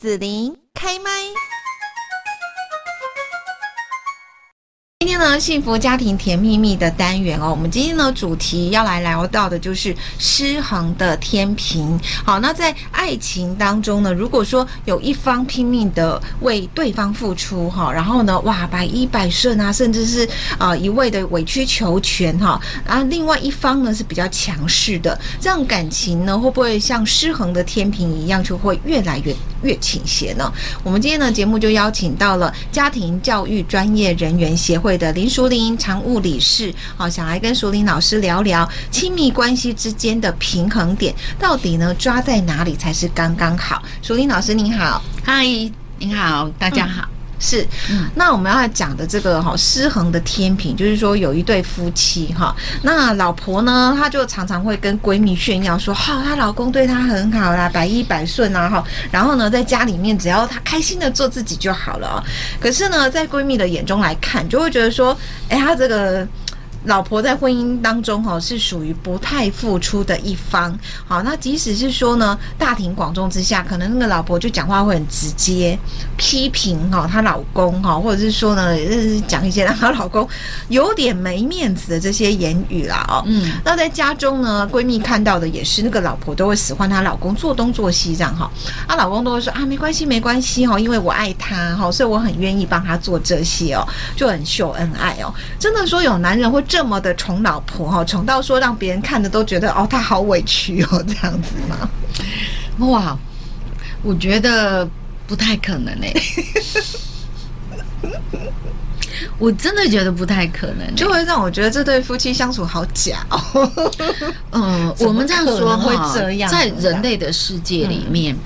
紫琳开麦。今天呢，幸福家庭甜蜜蜜的单元哦，我们今天呢主题要来聊到的就是失衡的天平。好，那在爱情当中呢，如果说有一方拼命的为对方付出哈，然后呢，哇，百依百顺啊，甚至是啊一味的委曲求全哈，然后另外一方呢是比较强势的，这样感情呢会不会像失衡的天平一样，就会越来越越倾斜呢？我们今天的节目就邀请到了家庭教育专业人员协会。的林淑玲常务理事，好，想来跟淑玲老师聊聊亲密关系之间的平衡点，到底呢抓在哪里才是刚刚好？淑玲老师您好，嗨，您好，大家好。嗯是，那我们要讲的这个哈失衡的天平，就是说有一对夫妻哈，那老婆呢，她就常常会跟闺蜜炫耀说，哈，她老公对她很好啦，百依百顺啊哈，然后呢，在家里面只要她开心的做自己就好了哦。可是呢，在闺蜜的眼中来看，就会觉得说，哎，她这个。老婆在婚姻当中哈是属于不太付出的一方，好，那即使是说呢，大庭广众之下，可能那个老婆就讲话会很直接，批评哈她老公哈，或者是说呢，讲一些让她老公有点没面子的这些言语啦哦，嗯，那在家中呢，闺蜜看到的也是那个老婆都会使唤她老公做东做西这样哈，她老公都会说啊没关系没关系哈，因为我爱他哈，所以我很愿意帮他做这些哦，就很秀恩爱哦，真的说有男人会。这么的宠老婆哈，宠到说让别人看的都觉得哦，他好委屈哦，这样子吗？哇，我觉得不太可能哎，我真的觉得不太可能，就会让我觉得这对夫妻相处好假哦。嗯，我们这样说会这样，在人类的世界里面，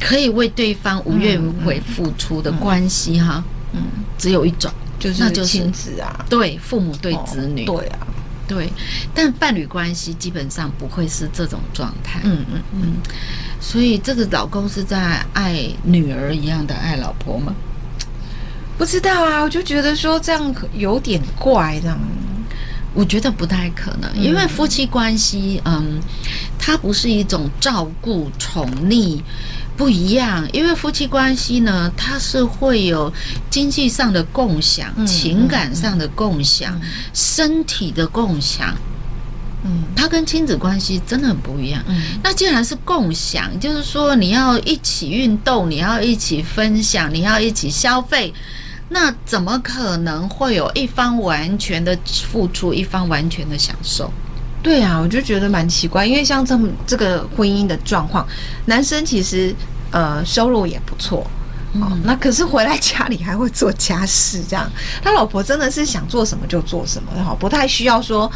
可以为对方无怨无悔付出的关系哈，嗯，只有一种。就是亲子啊，对，父母对子女，哦，对啊，对，但伴侣关系基本上不会是这种状态，嗯嗯嗯，所以这个老公是在爱女儿一样的爱老婆吗？不知道啊，我就觉得说这样有点怪，这样，我觉得不太可能，因为夫妻关系，嗯，它不是一种照顾、宠溺。不一样，因为夫妻关系呢，它是会有经济上的共享、嗯、情感上的共享、嗯、身体的共享。嗯，它跟亲子关系真的很不一样。嗯，那既然是共享，就是说你要一起运动，你要一起分享，你要一起消费，那怎么可能会有一方完全的付出，一方完全的享受？对啊，我就觉得蛮奇怪，因为像这么这个婚姻的状况，男生其实呃收入也不错，嗯、哦，那可是回来家里还会做家事，这样他老婆真的是想做什么就做什么，哈，不太需要说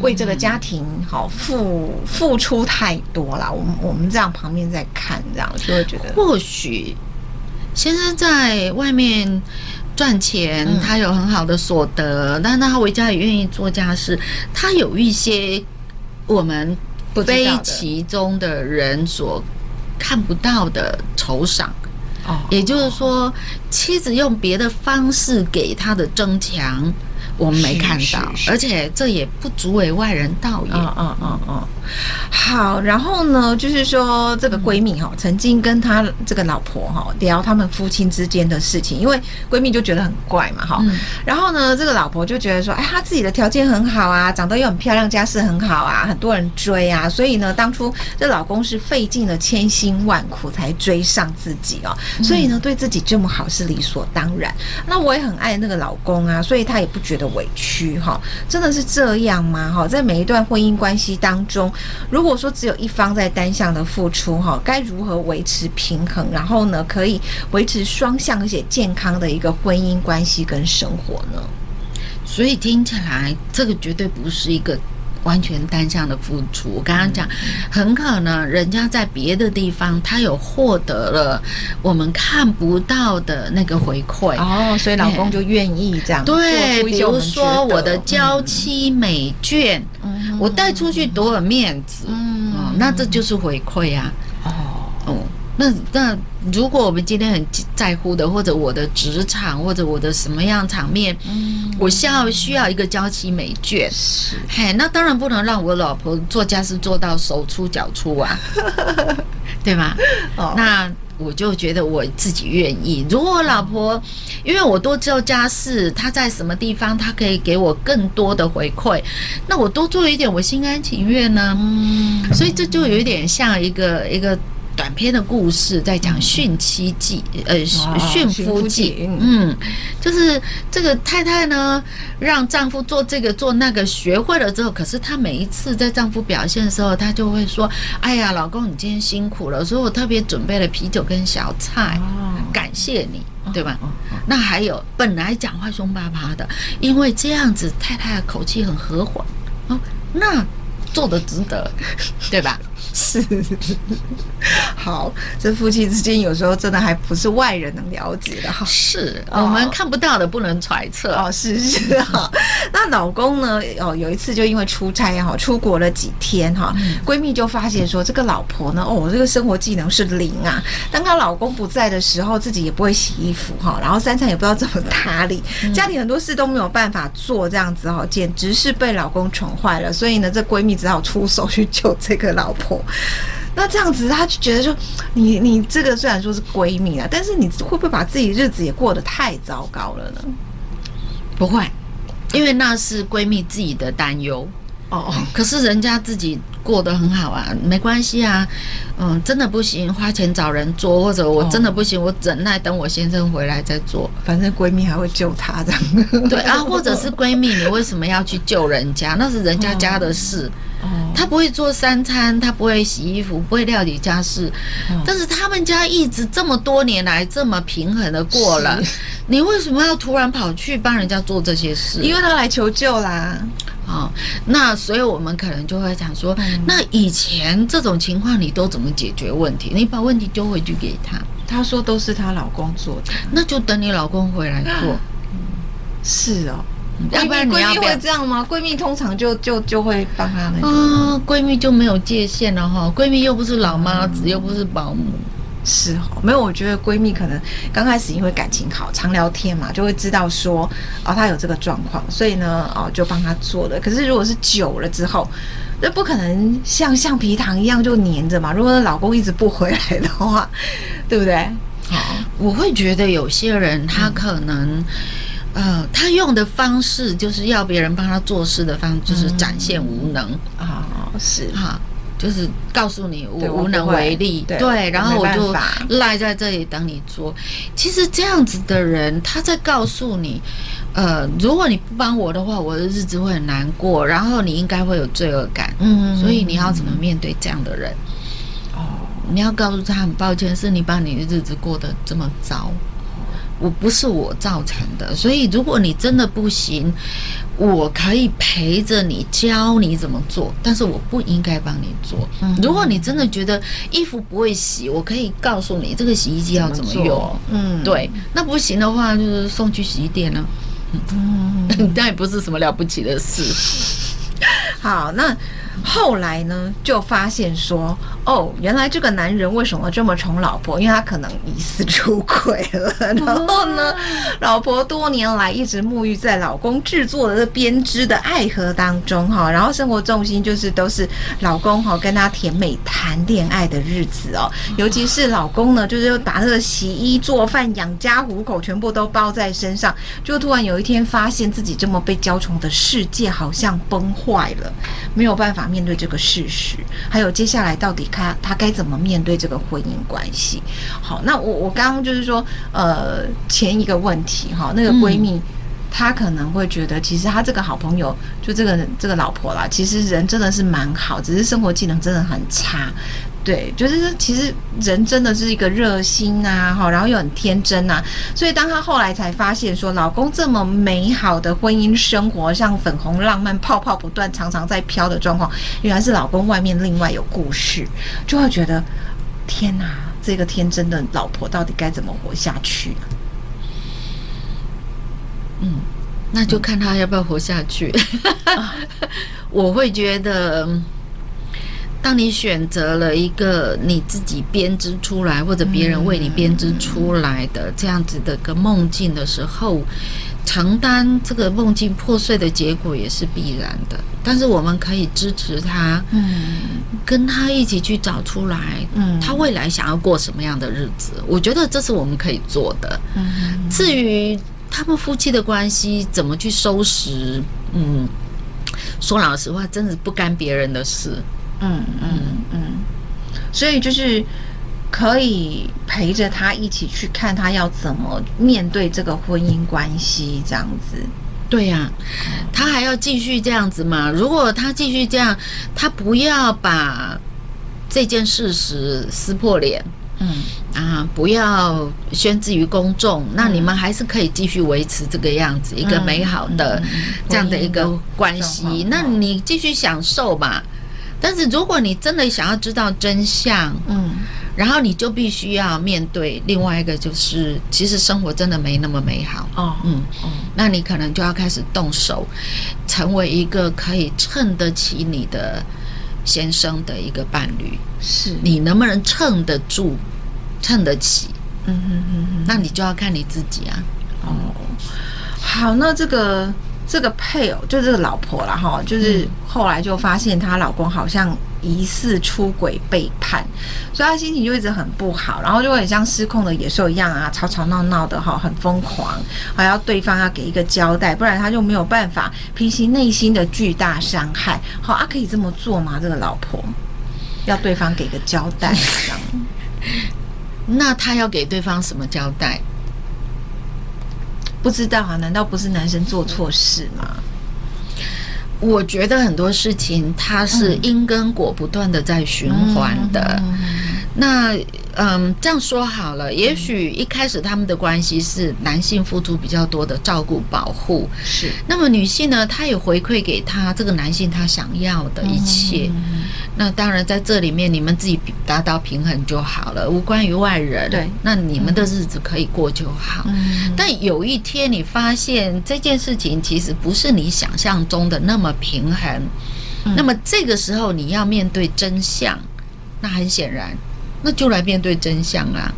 为这个家庭好付付出太多啦。我们我们这样旁边在看，这样就会觉得或许先生在外面赚钱，嗯、他有很好的所得，但是他回家也愿意做家事，他有一些。我们非其中的人所看不到的酬赏，哦，也就是说，妻子用别的方式给他的增强。我们没看到，而且这也不足为外人道也。嗯嗯嗯嗯。好，然后呢，就是说这个闺蜜哈，曾经跟她这个老婆哈聊他们夫妻之间的事情，因为闺蜜就觉得很怪嘛哈。然后呢，这个老婆就觉得说，哎，她自己的条件很好啊，长得又很漂亮，家世很好啊，很多人追啊，所以呢，当初这老公是费尽了千辛万苦才追上自己哦，所以呢，对自己这么好是理所当然。那我也很爱那个老公啊，所以他也不觉得。的委屈哈，真的是这样吗？哈，在每一段婚姻关系当中，如果说只有一方在单向的付出哈，该如何维持平衡？然后呢，可以维持双向而且健康的一个婚姻关系跟生活呢？所以听起来，这个绝对不是一个。完全单向的付出，我刚刚讲，很可能人家在别的地方，他有获得了我们看不到的那个回馈哦，所以老公就愿意这样。对，比如说我的娇妻美眷，嗯、我带出去多有面子，嗯、哦，那这就是回馈啊。哦，哦，那那。如果我们今天很在乎的，或者我的职场，或者我的什么样场面，嗯，我需要需要一个娇妻美眷，是，嘿，那当然不能让我老婆做家事做到手粗脚粗啊，对吗？哦，那我就觉得我自己愿意。如果我老婆，因为我多做家事，她在什么地方，她可以给我更多的回馈，那我多做一点，我心甘情愿呢。嗯，所以这就有一点像一个一个。短篇的故事在讲殉妻记，呃，殉夫记，嗯，就是这个太太呢，让丈夫做这个做那个，学会了之后，可是她每一次在丈夫表现的时候，她就会说：“哎呀，老公，你今天辛苦了，所以我特别准备了啤酒跟小菜，感谢你，对吧？”那还有本来讲话凶巴巴的，因为这样子太太的口气很和缓，哦，那做的值得，对吧？是，好，这夫妻之间有时候真的还不是外人能了解的哈。是，我们看不到的不能揣测哦。是是哈，那老公呢？哦，有一次就因为出差哈，出国了几天哈，闺蜜就发现说，这个老婆呢，哦，这个生活技能是零啊。当她老公不在的时候，自己也不会洗衣服哈，然后三餐也不知道怎么打理，家里很多事都没有办法做，这样子哈，简直是被老公宠坏了。所以呢，这闺蜜只好出手去救这个老婆。那这样子，她就觉得说，你你这个虽然说是闺蜜啊，但是你会不会把自己日子也过得太糟糕了呢？不会，因为那是闺蜜自己的担忧哦。可是人家自己过得很好啊，没关系啊。嗯，真的不行，花钱找人做，或者我真的不行，我忍耐等我先生回来再做。反正闺蜜还会救她这样。对啊，或者是闺蜜，你为什么要去救人家？那是人家家的事。他不会做三餐，他不会洗衣服，不会料理家事，但是他们家一直这么多年来这么平衡的过了，你为什么要突然跑去帮人家做这些事？因为他来求救啦。哦，那所以我们可能就会想说，那以前这种情况你都怎么解决问题？你把问题丢回去给他，他说都是她老公做的，那就等你老公回来做。是哦。要不然你要闺蜜会这样吗？闺蜜通常就就就会帮她那个。啊，闺蜜就没有界限了哈。闺蜜又不是老妈子，又不是保姆，是哦。没有，我觉得闺蜜可能刚开始因为感情好，常聊天嘛，就会知道说哦，她有这个状况，所以呢哦就帮她做了。可是如果是久了之后，那不可能像橡皮糖一样就粘着嘛。如果老公一直不回来的话，对不对？好，我会觉得有些人他可能。呃，他用的方式就是要别人帮他做事的方式，就是展现无能。啊、嗯。哦，是。哈，就是告诉你我无能为力，对，对，然后我就赖在这里等你做。其实这样子的人，他在告诉你，呃，如果你不帮我的话，我的日子会很难过，然后你应该会有罪恶感，嗯，所以你要怎么面对这样的人？哦，你要告诉他很抱歉，是你把你的日子过得这么糟。我不是我造成的，所以如果你真的不行，我可以陪着你教你怎么做，但是我不应该帮你做。如果你真的觉得衣服不会洗，我可以告诉你这个洗衣机要怎么用。嗯，对，那不行的话就是送去洗衣店了。嗯，那也不是什么了不起的事。好，那。后来呢，就发现说，哦，原来这个男人为什么这么宠老婆？因为他可能疑似出轨了。然后呢，老婆多年来一直沐浴在老公制作的这编织的爱河当中，哈，然后生活重心就是都是老公哈跟他甜美谈恋爱的日子哦。尤其是老公呢，就是把那个洗衣做饭、养家糊口全部都包在身上，就突然有一天发现自己这么被娇宠的世界好像崩坏了，没有办法。面对这个事实，还有接下来到底他他该怎么面对这个婚姻关系？好，那我我刚刚就是说，呃，前一个问题哈，那个闺蜜她可能会觉得，其实她这个好朋友就这个这个老婆啦，其实人真的是蛮好，只是生活技能真的很差。对，就是其实人真的是一个热心呐，哈，然后又很天真呐，所以当她后来才发现说，老公这么美好的婚姻生活，像粉红浪漫、泡泡不断、常常在飘的状况，原来是老公外面另外有故事，就会觉得天哪，这个天真的老婆到底该怎么活下去呢？嗯，那就看他要不要活下去。我会觉得。当你选择了一个你自己编织出来，或者别人为你编织出来的这样子的个梦境的时候，承担这个梦境破碎的结果也是必然的，但是我们可以支持他，嗯，跟他一起去找出来，嗯，他未来想要过什么样的日子，我觉得这是我们可以做的。嗯，至于他们夫妻的关系怎么去收拾，嗯，说老实话，真的不干别人的事。嗯嗯嗯，所以就是。可以陪着他一起去看他要怎么面对这个婚姻关系，这样子。对呀、啊，他还要继续这样子嘛？如果他继续这样，他不要把这件事实撕破脸，嗯啊，不要宣之于公众，那你们还是可以继续维持这个样子，一个美好的这样的一个关系。那你继续享受吧。但是如果你真的想要知道真相，嗯。然后你就必须要面对另外一个，就是其实生活真的没那么美好哦，嗯，那你可能就要开始动手，成为一个可以衬得起你的先生的一个伴侣。是你能不能衬得住，衬得起？嗯嗯嗯嗯，那你就要看你自己啊。哦，好，那这个这个配偶就这个老婆了哈，就是后来就发现她老公好像。疑似出轨背叛，所以她心情就一直很不好，然后就会很像失控的野兽一样啊，吵吵闹闹的哈，很疯狂，还要对方要给一个交代，不然她就没有办法平息内心的巨大伤害。好啊，可以这么做吗？这个老婆要对方给个交代，这样。那他要给对方什么交代？不知道啊？难道不是男生做错事吗？我觉得很多事情它是因跟果不断的在循环的。那嗯，这样说好了，也许一开始他们的关系是男性付出比较多的照顾保护，是。那么女性呢，她也回馈给他这个男性他想要的一切。那当然在这里面你们自己达到平衡就好了，无关于外人。对，那你们的日子可以过就好。但有一天你发现这件事情其实不是你想象中的那么平衡，那么这个时候你要面对真相，那很显然。那就来面对真相啊！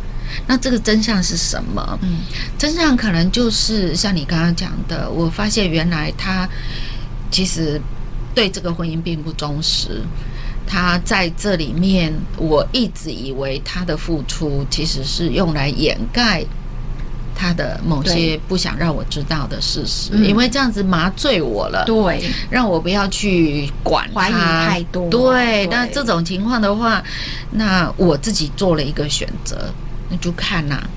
那这个真相是什么？嗯，真相可能就是像你刚刚讲的，我发现原来他其实对这个婚姻并不忠实。他在这里面，我一直以为他的付出其实是用来掩盖。他的某些不想让我知道的事实，因为这样子麻醉我了，对，让我不要去管他，怀疑太多，对。那这种情况的话，那我自己做了一个选择，那就看呐、啊。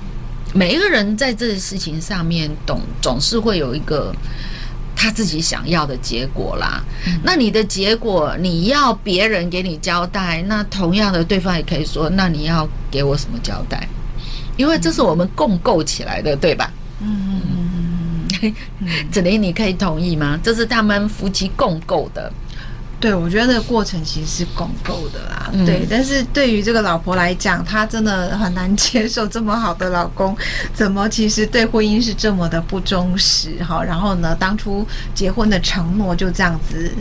每一个人在这个事情上面，总总是会有一个他自己想要的结果啦。那你的结果，你要别人给你交代，那同样的，对方也可以说，那你要给我什么交代？因为这是我们共构起来的，对吧？嗯嗯嗯，子玲，你可以同意吗？这是他们夫妻共构的。对，我觉得那个过程其实是共构的啦。嗯、对，但是对于这个老婆来讲，她真的很难接受这么好的老公，怎么其实对婚姻是这么的不忠实哈？然后呢，当初结婚的承诺就这样子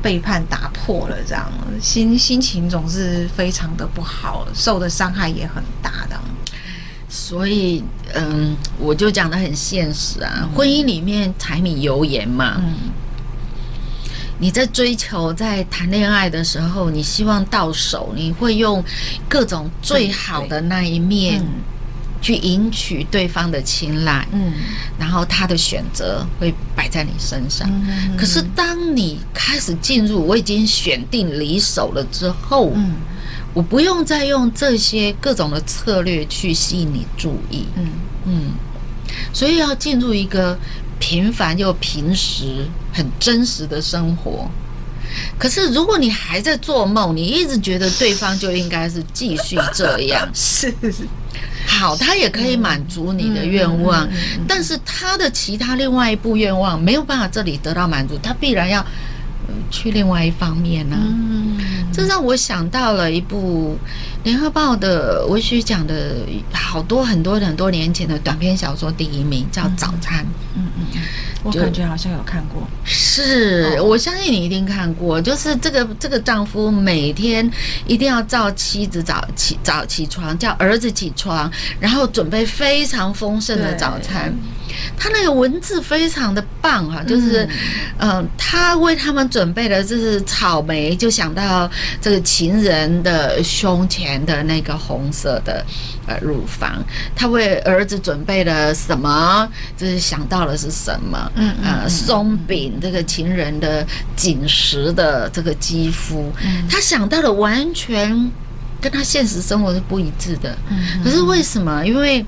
背叛打破了，这样心心情总是非常的不好，受的伤害也很大的。所以，嗯，我就讲的很现实啊，婚姻里面柴米油盐嘛。嗯，你在追求、在谈恋爱的时候，你希望到手，你会用各种最好的那一面去赢取对方的青睐。嗯，然后他的选择会摆在你身上。可是，当你开始进入我已经选定离手了之后，嗯。我不用再用这些各种的策略去吸引你注意，嗯。嗯，所以要进入一个平凡又平时、很真实的生活。可是如果你还在做梦，你一直觉得对方就应该是继续这样，是。是好，他也可以满足你的愿望，但是他的其他另外一部愿望没有办法这里得到满足，他必然要去另外一方面呢、啊。这让我想到了一部《联合报》的文学奖的好多很多很多年前的短篇小说第一名，叫《早餐》。嗯嗯嗯，我感觉好像有看过。是，我相信你一定看过。就是这个这个丈夫每天一定要叫妻子早起早起床，叫儿子起床，然后准备非常丰盛的早餐。他那个文字非常的棒哈，就是，嗯、呃，他为他们准备的就是草莓，就想到这个情人的胸前的那个红色的呃乳房，他为儿子准备了什么？就是想到了是什么？嗯呃，松饼这个情人的紧实的这个肌肤，他想到了完全跟他现实生活是不一致的。可是为什么？因为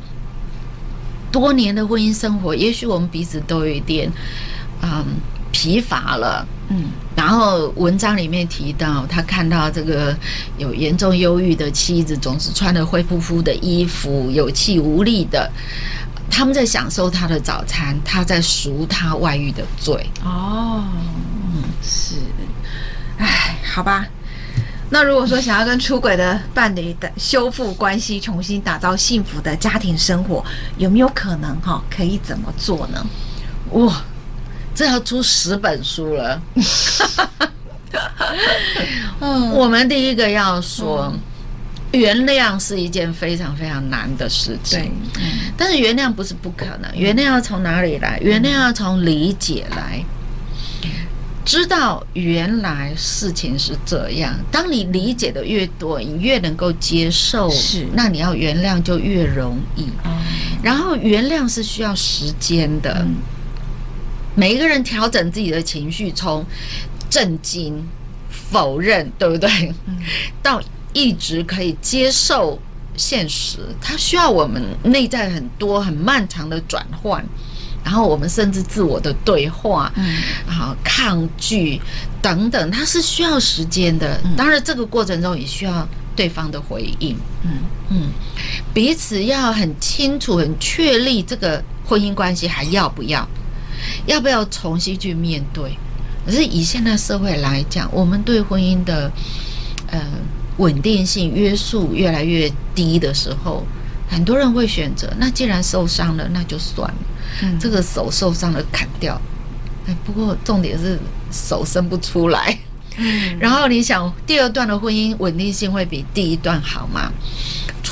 多年的婚姻生活，也许我们彼此都有一点，嗯，疲乏了，嗯。然后文章里面提到，他看到这个有严重忧郁的妻子，总是穿着灰扑扑的衣服，有气无力的。他们在享受他的早餐，他在赎他外遇的罪。哦，嗯，是，哎，好吧。那如果说想要跟出轨的伴侣的修复关系，重新打造幸福的家庭生活，有没有可能哈？可以怎么做呢？哇，这要出十本书了。嗯，我们第一个要说，嗯、原谅是一件非常非常难的事情。但是原谅不是不可能，原谅要从哪里来？原谅要从理解来。知道原来事情是这样，当你理解的越多，你越能够接受，是，那你要原谅就越容易。然后原谅是需要时间的，每一个人调整自己的情绪，从震惊、否认，对不对？到一直可以接受现实，它需要我们内在很多很漫长的转换。然后我们甚至自我的对话，嗯，啊，抗拒等等，它是需要时间的。当然，这个过程中也需要对方的回应，嗯嗯，彼此要很清楚、很确立这个婚姻关系还要不要，要不要重新去面对。可是以现在社会来讲，我们对婚姻的呃稳定性约束越来越低的时候，很多人会选择，那既然受伤了，那就算了。这个手受伤了，砍掉。哎，不过重点是手伸不出来。然后你想，第二段的婚姻稳定性会比第一段好吗？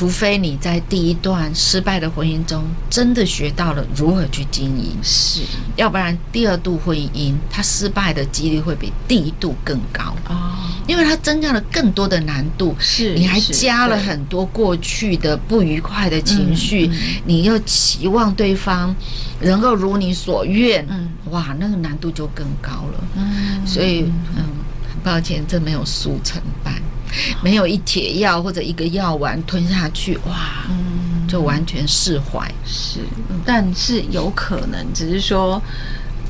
除非你在第一段失败的婚姻中真的学到了如何去经营，是，要不然第二度婚姻它失败的几率会比第一度更高。哦，因为它增加了更多的难度，是，你还加了很多过去的不愉快的情绪，你又期望对方能够如你所愿，嗯，哇，那个难度就更高了，嗯，所以嗯，很抱歉，这没有速成班。没有一帖药或者一个药丸吞下去，哇，就完全释怀。是，但是有可能，只是说。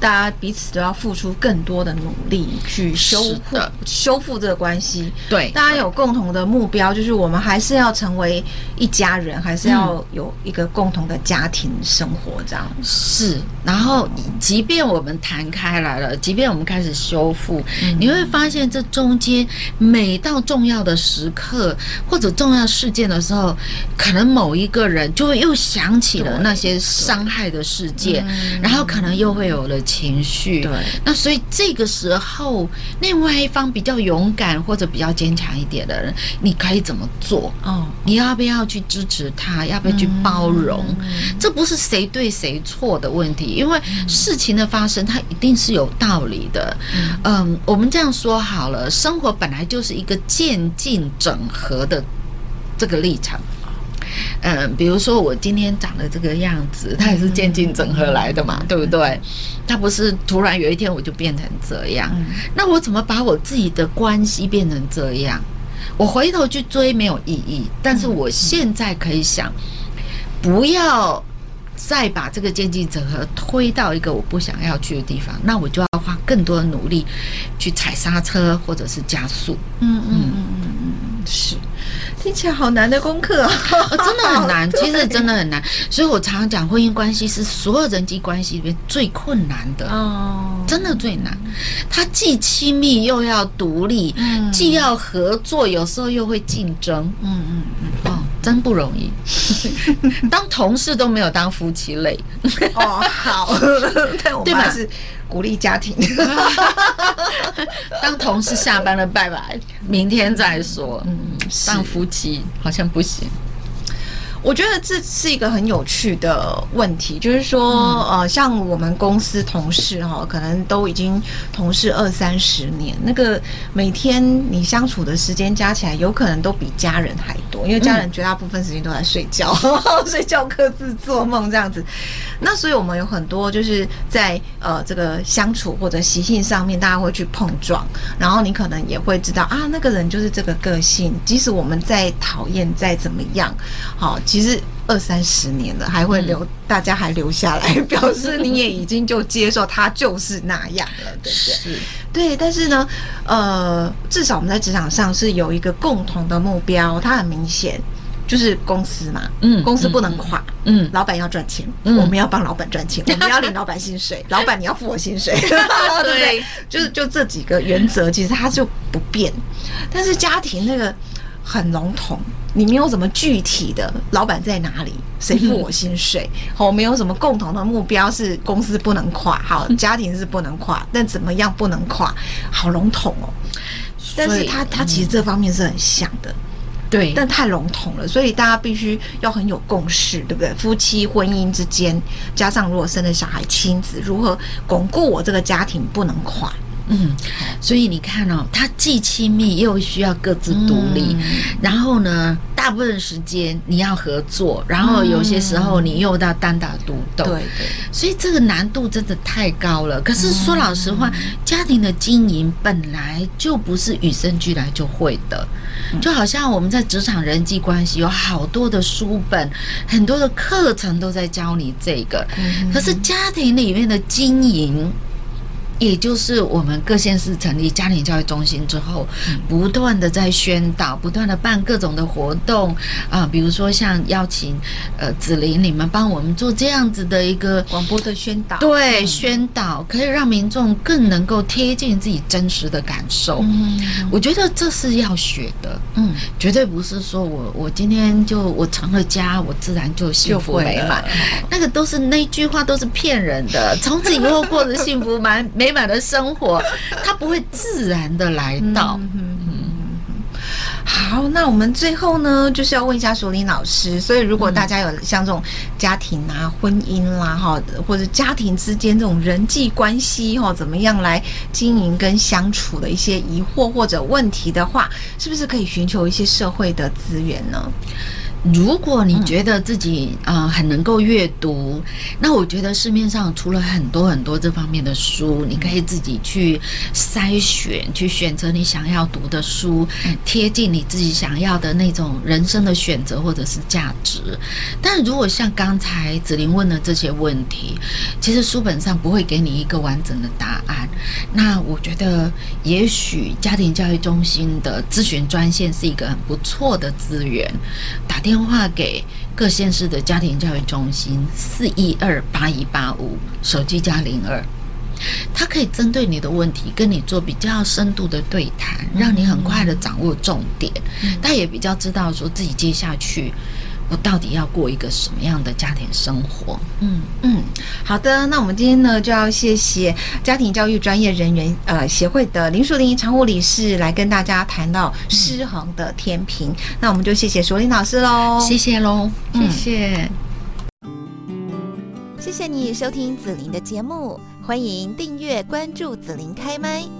大家彼此都要付出更多的努力去修复修复这个关系。对，大家有共同的目标，就是我们还是要成为一家人，还是要有一个共同的家庭生活这样。是，然后即便我们谈开来了，即便我们开始修复，你会发现这中间每到重要的时刻或者重要事件的时候，可能某一个人就会又想起了那些伤害的事件，然后可能又会有了。情绪，对，那所以这个时候，另外一方比较勇敢或者比较坚强一点的人，你可以怎么做？哦，你要不要去支持他？要不要去包容？嗯，这不是谁对谁错的问题，因为事情的发生，它一定是有道理的。嗯，我们这样说好了，生活本来就是一个渐进整合的这个历程。嗯，比如说我今天长的这个样子，它也是渐进整合来的嘛，对不对？它不是突然有一天我就变成这样。那我怎么把我自己的关系变成这样？我回头去追没有意义，但是我现在可以想，不要再把这个渐进整合推到一个我不想要去的地方，那我就要花更多的努力去踩刹车或者是加速。嗯嗯嗯嗯嗯，是。听起来好难的功课啊，真的很难，其实真的很难。所以我常常讲，婚姻关系是所有人际关系里面最困难的哦，真的最难。它既亲密又要独立，既要合作，有时候又会竞争。嗯嗯嗯，哦，真不容易。当同事都没有当夫妻累。哦，好，对吧？是。鼓励家庭，当同事下班了，拜拜，明天再说。嗯，当夫妻好像不行。我觉得这是一个很有趣的问题，就是说，呃，像我们公司同事哈，可能都已经同事二三十年，那个每天你相处的时间加起来，有可能都比家人还多，因为家人绝大部分时间都在睡觉，嗯、睡觉各自做梦这样子。那所以我们有很多就是在呃这个相处或者习性上面，大家会去碰撞，然后你可能也会知道啊，那个人就是这个个性，即使我们再讨厌再怎么样，好。其实二三十年了，还会留，大家还留下来，表示你也已经就接受他就是那样了，对不对？是，对。但是呢，呃，至少我们在职场上是有一个共同的目标，它很明显，就是公司嘛，嗯，公司不能垮，嗯，老板要赚钱，嗯，我们要帮老板赚钱，我们要领老板薪水，老板你要付我薪水，对不对？就是就这几个原则，其实它就不变。但是家庭那个很笼统。你没有什么具体的老板在哪里，谁付我薪水？好，没有什么共同的目标，是公司不能垮，好，家庭是不能垮，但怎么样不能垮？好笼统哦。但是他他其实这方面是很像的，对，但太笼统了，所以大家必须要很有共识，对不对？夫妻婚姻之间，加上如果生了小孩，亲子如何巩固我这个家庭不能垮？嗯，所以你看哦，他既亲密又需要各自独立，嗯、然后呢，大部分时间你要合作，然后有些时候你又要单打独斗，对、所以这个难度真的太高了。可是说老实话，嗯、家庭的经营本来就不是与生俱来就会的，就好像我们在职场人际关系有好多的书本，很多的课程都在教你这个，可是家庭里面的经营。也就是我们各县市成立家庭教育中心之后，不断的在宣导，不断的办各种的活动啊，比如说像邀请呃子玲你们帮我们做这样子的一个广播的宣导，对，宣导可以让民众更能够贴近自己真实的感受。嗯，我觉得这是要学的，嗯，绝对不是说我我今天就我成了家，我自然就幸福美满，那个都是那句话都是骗人的，从此以后过得幸福满美。美满的生活，它不会自然的来到。嗯。好，那我们最后呢，就是要问一下淑铃老师。所以，如果大家有像这种家庭啊、婚姻啦，哈，或者家庭之间这种人际关系哈，怎么样来经营跟相处的一些疑惑或者问题的话，是不是可以寻求一些社会的资源呢？如果你觉得自己啊、呃、很能够阅读，那我觉得市面上除了很多很多这方面的书，你可以自己去筛选，去选择你想要读的书，贴近你自己想要的那种人生的选择或者是价值。但如果像刚才子玲问的这些问题，其实书本上不会给你一个完整的答案。那我觉得，也许家庭教育中心的咨询专线是一个很不错的资源，打电。电话给各县市的家庭教育中心四一二八一八五，手机加零二，他可以针对你的问题跟你做比较深度的对谈，让你很快的掌握重点，他也比较知道说自己接下去。我到底要过一个什么样的家庭生活？嗯嗯，好的，那我们今天呢就要谢谢家庭教育专业人员呃协会的林淑玲常务理事来跟大家谈到失衡的天平。嗯、那我们就谢谢淑玲老师喽，谢谢喽，谢谢，谢谢你收听子玲的节目，欢迎订阅关注子玲开麦。